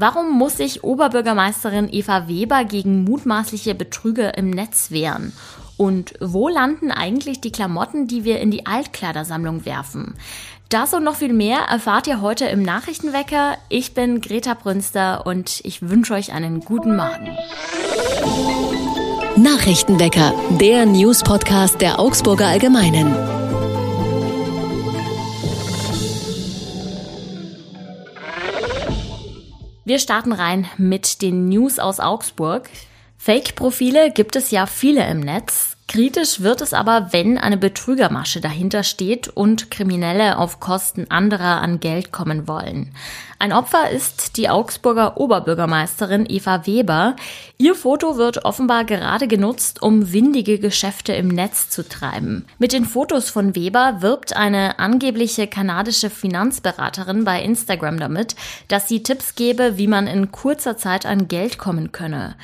Warum muss sich Oberbürgermeisterin Eva Weber gegen mutmaßliche Betrüge im Netz wehren? Und wo landen eigentlich die Klamotten, die wir in die Altkleidersammlung werfen? Das und noch viel mehr erfahrt ihr heute im Nachrichtenwecker. Ich bin Greta Brünster und ich wünsche euch einen guten Morgen. Nachrichtenwecker, der News-Podcast der Augsburger Allgemeinen. Wir starten rein mit den News aus Augsburg. Fake-Profile gibt es ja viele im Netz. Kritisch wird es aber, wenn eine Betrügermasche dahinter steht und Kriminelle auf Kosten anderer an Geld kommen wollen. Ein Opfer ist die Augsburger Oberbürgermeisterin Eva Weber. Ihr Foto wird offenbar gerade genutzt, um windige Geschäfte im Netz zu treiben. Mit den Fotos von Weber wirbt eine angebliche kanadische Finanzberaterin bei Instagram damit, dass sie Tipps gebe, wie man in kurzer Zeit an Geld kommen könne.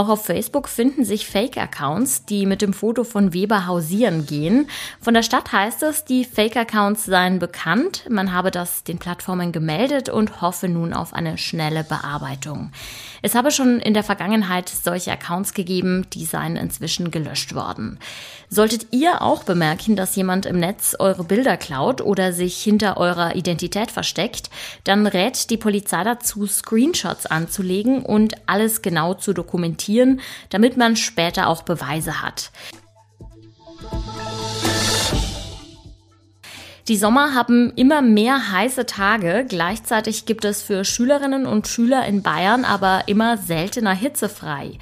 Auch auf Facebook finden sich Fake-Accounts, die mit dem Foto von Weber hausieren gehen. Von der Stadt heißt es, die Fake-Accounts seien bekannt, man habe das den Plattformen gemeldet und hoffe nun auf eine schnelle Bearbeitung. Es habe schon in der Vergangenheit solche Accounts gegeben, die seien inzwischen gelöscht worden. Solltet ihr auch bemerken, dass jemand im Netz eure Bilder klaut oder sich hinter eurer Identität versteckt, dann rät die Polizei dazu, Screenshots anzulegen und alles genau zu dokumentieren, damit man später auch Beweise hat. Die Sommer haben immer mehr heiße Tage. Gleichzeitig gibt es für Schülerinnen und Schüler in Bayern aber immer seltener hitzefrei.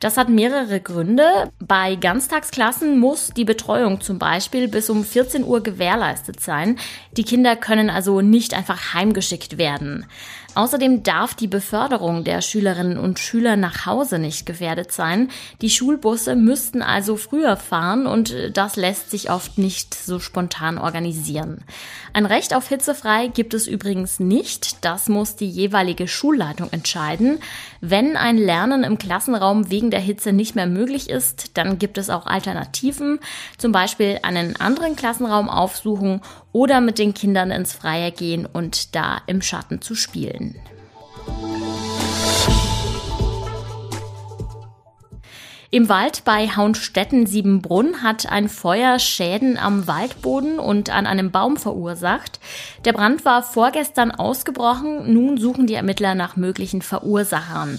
Das hat mehrere Gründe. Bei Ganztagsklassen muss die Betreuung zum Beispiel bis um 14 Uhr gewährleistet sein. Die Kinder können also nicht einfach heimgeschickt werden. Außerdem darf die Beförderung der Schülerinnen und Schüler nach Hause nicht gefährdet sein. Die Schulbusse müssten also früher fahren und das lässt sich oft nicht so spontan organisieren. Ein Recht auf hitzefrei gibt es übrigens nicht. Das muss die jeweilige Schulleitung entscheiden. Wenn ein Lernen im Klassenraum wegen der Hitze nicht mehr möglich ist, dann gibt es auch Alternativen, zum Beispiel einen anderen Klassenraum aufsuchen oder mit den Kindern ins Freie gehen und da im Schatten zu spielen. Im Wald bei Haunstetten-Siebenbrunn hat ein Feuer Schäden am Waldboden und an einem Baum verursacht. Der Brand war vorgestern ausgebrochen. Nun suchen die Ermittler nach möglichen Verursachern.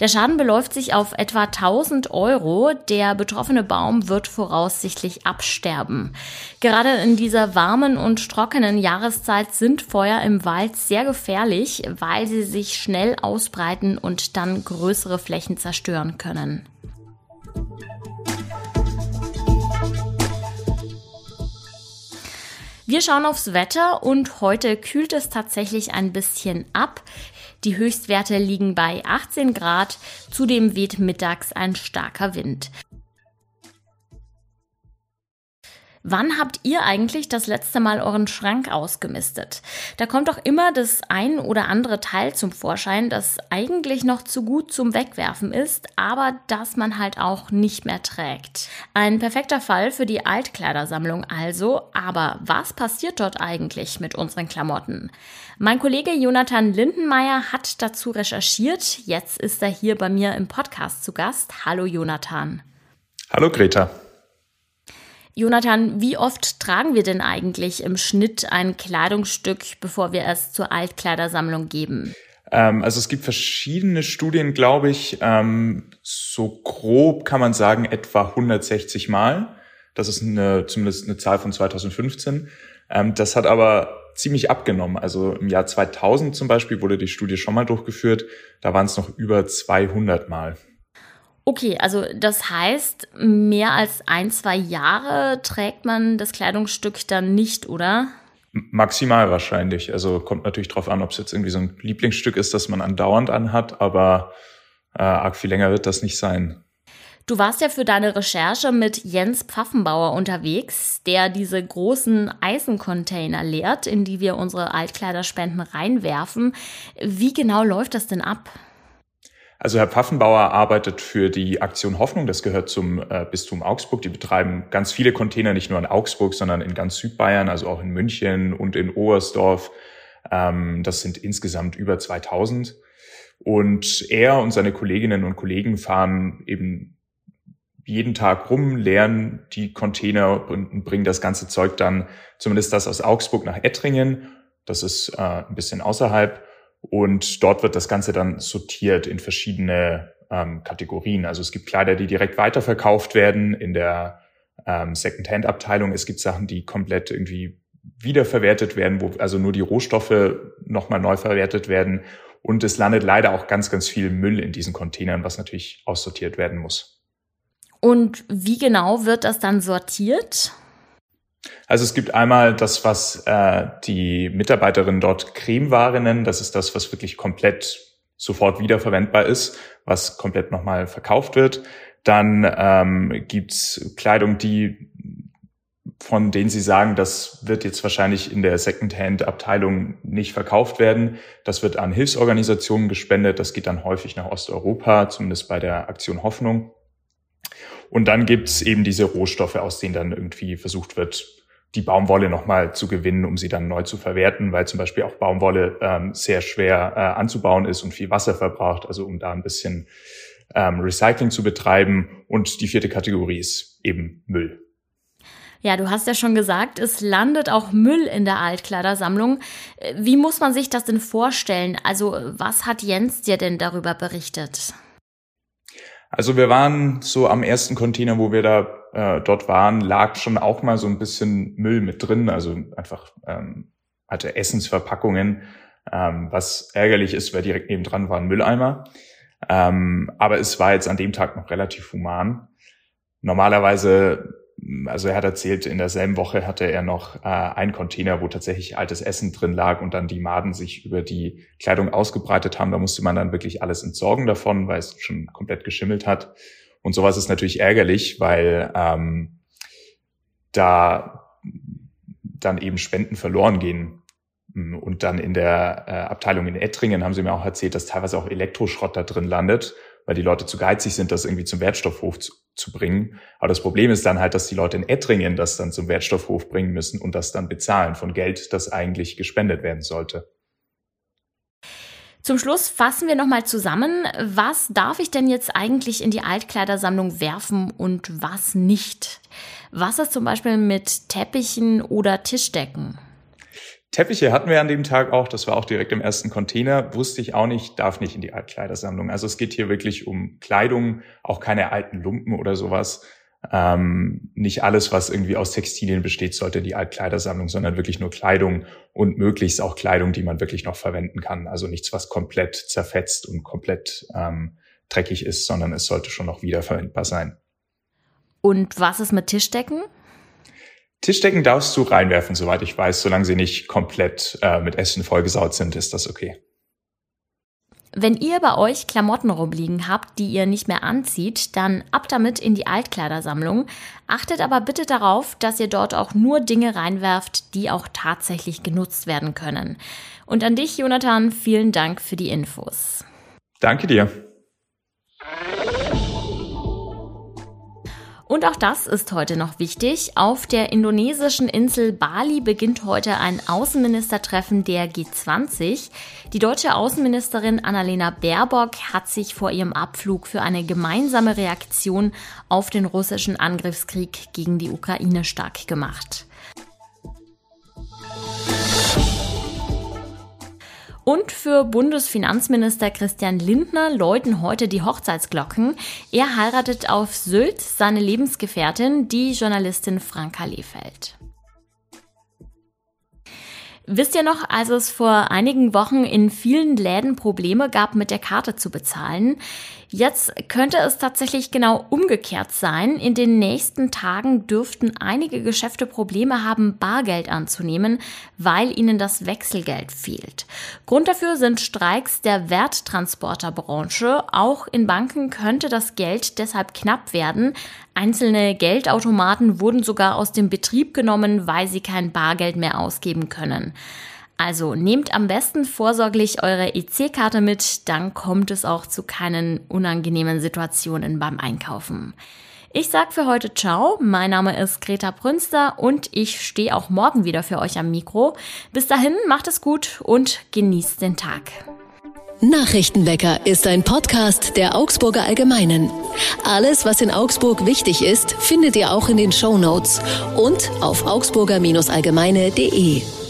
Der Schaden beläuft sich auf etwa 1000 Euro. Der betroffene Baum wird voraussichtlich absterben. Gerade in dieser warmen und trockenen Jahreszeit sind Feuer im Wald sehr gefährlich, weil sie sich schnell ausbreiten und dann größere Flächen zerstören können. Wir schauen aufs Wetter und heute kühlt es tatsächlich ein bisschen ab. Die Höchstwerte liegen bei 18 Grad, zudem weht mittags ein starker Wind. Wann habt ihr eigentlich das letzte Mal euren Schrank ausgemistet? Da kommt doch immer das ein oder andere Teil zum Vorschein, das eigentlich noch zu gut zum Wegwerfen ist, aber das man halt auch nicht mehr trägt. Ein perfekter Fall für die Altkleidersammlung also, aber was passiert dort eigentlich mit unseren Klamotten? Mein Kollege Jonathan Lindenmeier hat dazu recherchiert. Jetzt ist er hier bei mir im Podcast zu Gast. Hallo Jonathan. Hallo Greta. Jonathan, wie oft tragen wir denn eigentlich im Schnitt ein Kleidungsstück, bevor wir es zur Altkleidersammlung geben? Ähm, also es gibt verschiedene Studien, glaube ich. Ähm, so grob kann man sagen, etwa 160 Mal. Das ist eine, zumindest eine Zahl von 2015. Ähm, das hat aber ziemlich abgenommen. Also im Jahr 2000 zum Beispiel wurde die Studie schon mal durchgeführt. Da waren es noch über 200 Mal. Okay, also das heißt, mehr als ein, zwei Jahre trägt man das Kleidungsstück dann nicht, oder? Maximal wahrscheinlich. Also kommt natürlich drauf an, ob es jetzt irgendwie so ein Lieblingsstück ist, das man andauernd anhat, aber äh, arg viel länger wird das nicht sein. Du warst ja für deine Recherche mit Jens Pfaffenbauer unterwegs, der diese großen Eisencontainer leert, in die wir unsere Altkleiderspenden reinwerfen. Wie genau läuft das denn ab? Also Herr Pfaffenbauer arbeitet für die Aktion Hoffnung, das gehört zum äh, Bistum Augsburg. Die betreiben ganz viele Container, nicht nur in Augsburg, sondern in ganz Südbayern, also auch in München und in Oberstdorf. Ähm, das sind insgesamt über 2000. Und er und seine Kolleginnen und Kollegen fahren eben jeden Tag rum, leeren die Container und bringen das ganze Zeug dann, zumindest das aus Augsburg nach Ettringen. Das ist äh, ein bisschen außerhalb. Und dort wird das Ganze dann sortiert in verschiedene ähm, Kategorien. Also es gibt Kleider, die direkt weiterverkauft werden in der ähm, Second-Hand-Abteilung. Es gibt Sachen, die komplett irgendwie wiederverwertet werden, wo also nur die Rohstoffe nochmal neu verwertet werden. Und es landet leider auch ganz, ganz viel Müll in diesen Containern, was natürlich aussortiert werden muss. Und wie genau wird das dann sortiert? Also es gibt einmal das, was äh, die Mitarbeiterinnen dort Cremeware nennen. Das ist das, was wirklich komplett sofort wiederverwendbar ist, was komplett nochmal verkauft wird. Dann ähm, gibt's Kleidung, die von denen sie sagen, das wird jetzt wahrscheinlich in der Secondhand-Abteilung nicht verkauft werden. Das wird an Hilfsorganisationen gespendet. Das geht dann häufig nach Osteuropa, zumindest bei der Aktion Hoffnung. Und dann gibt's eben diese Rohstoffe, aus denen dann irgendwie versucht wird, die Baumwolle nochmal zu gewinnen, um sie dann neu zu verwerten, weil zum Beispiel auch Baumwolle ähm, sehr schwer äh, anzubauen ist und viel Wasser verbraucht, also um da ein bisschen ähm, Recycling zu betreiben. Und die vierte Kategorie ist eben Müll. Ja, du hast ja schon gesagt, es landet auch Müll in der Altkleidersammlung. Wie muss man sich das denn vorstellen? Also, was hat Jens dir denn darüber berichtet? Also wir waren so am ersten Container, wo wir da äh, dort waren, lag schon auch mal so ein bisschen Müll mit drin, also einfach ähm, hatte Essensverpackungen, ähm, was ärgerlich ist, weil direkt nebendran war ein Mülleimer. Ähm, aber es war jetzt an dem Tag noch relativ human. Normalerweise also er hat erzählt, in derselben Woche hatte er noch äh, einen Container, wo tatsächlich altes Essen drin lag und dann die Maden sich über die Kleidung ausgebreitet haben. Da musste man dann wirklich alles entsorgen davon, weil es schon komplett geschimmelt hat. Und sowas ist natürlich ärgerlich, weil ähm, da dann eben Spenden verloren gehen. Und dann in der äh, Abteilung in Ettringen haben sie mir auch erzählt, dass teilweise auch Elektroschrott da drin landet weil die Leute zu geizig sind, das irgendwie zum Wertstoffhof zu, zu bringen. Aber das Problem ist dann halt, dass die Leute in Ettringen das dann zum Wertstoffhof bringen müssen und das dann bezahlen von Geld, das eigentlich gespendet werden sollte. Zum Schluss fassen wir nochmal zusammen. Was darf ich denn jetzt eigentlich in die Altkleidersammlung werfen und was nicht? Was ist zum Beispiel mit Teppichen oder Tischdecken? Teppiche hatten wir an dem Tag auch, das war auch direkt im ersten Container, wusste ich auch nicht, darf nicht in die Altkleidersammlung. Also es geht hier wirklich um Kleidung, auch keine alten Lumpen oder sowas. Ähm, nicht alles, was irgendwie aus Textilien besteht, sollte in die Altkleidersammlung, sondern wirklich nur Kleidung und möglichst auch Kleidung, die man wirklich noch verwenden kann. Also nichts, was komplett zerfetzt und komplett ähm, dreckig ist, sondern es sollte schon noch wiederverwendbar sein. Und was ist mit Tischdecken? Tischdecken darfst du reinwerfen, soweit ich weiß, solange sie nicht komplett äh, mit Essen vollgesaut sind, ist das okay. Wenn ihr bei euch Klamotten rumliegen habt, die ihr nicht mehr anzieht, dann ab damit in die Altkleidersammlung. Achtet aber bitte darauf, dass ihr dort auch nur Dinge reinwerft, die auch tatsächlich genutzt werden können. Und an dich, Jonathan, vielen Dank für die Infos. Danke dir. Und auch das ist heute noch wichtig. Auf der indonesischen Insel Bali beginnt heute ein Außenministertreffen der G20. Die deutsche Außenministerin Annalena Baerbock hat sich vor ihrem Abflug für eine gemeinsame Reaktion auf den russischen Angriffskrieg gegen die Ukraine stark gemacht. Und für Bundesfinanzminister Christian Lindner läuten heute die Hochzeitsglocken. Er heiratet auf Sylt seine Lebensgefährtin, die Journalistin Franka Lehfeld. Wisst ihr noch, als es vor einigen Wochen in vielen Läden Probleme gab, mit der Karte zu bezahlen? Jetzt könnte es tatsächlich genau umgekehrt sein. In den nächsten Tagen dürften einige Geschäfte Probleme haben, Bargeld anzunehmen, weil ihnen das Wechselgeld fehlt. Grund dafür sind Streiks der Werttransporterbranche. Auch in Banken könnte das Geld deshalb knapp werden. Einzelne Geldautomaten wurden sogar aus dem Betrieb genommen, weil sie kein Bargeld mehr ausgeben können. Also nehmt am besten vorsorglich eure EC-Karte mit, dann kommt es auch zu keinen unangenehmen Situationen beim Einkaufen. Ich sag für heute Ciao. Mein Name ist Greta Prünster und ich stehe auch morgen wieder für euch am Mikro. Bis dahin, macht es gut und genießt den Tag. Nachrichtenwecker ist ein Podcast der Augsburger Allgemeinen. Alles, was in Augsburg wichtig ist, findet ihr auch in den Show Notes und auf augsburger-allgemeine.de.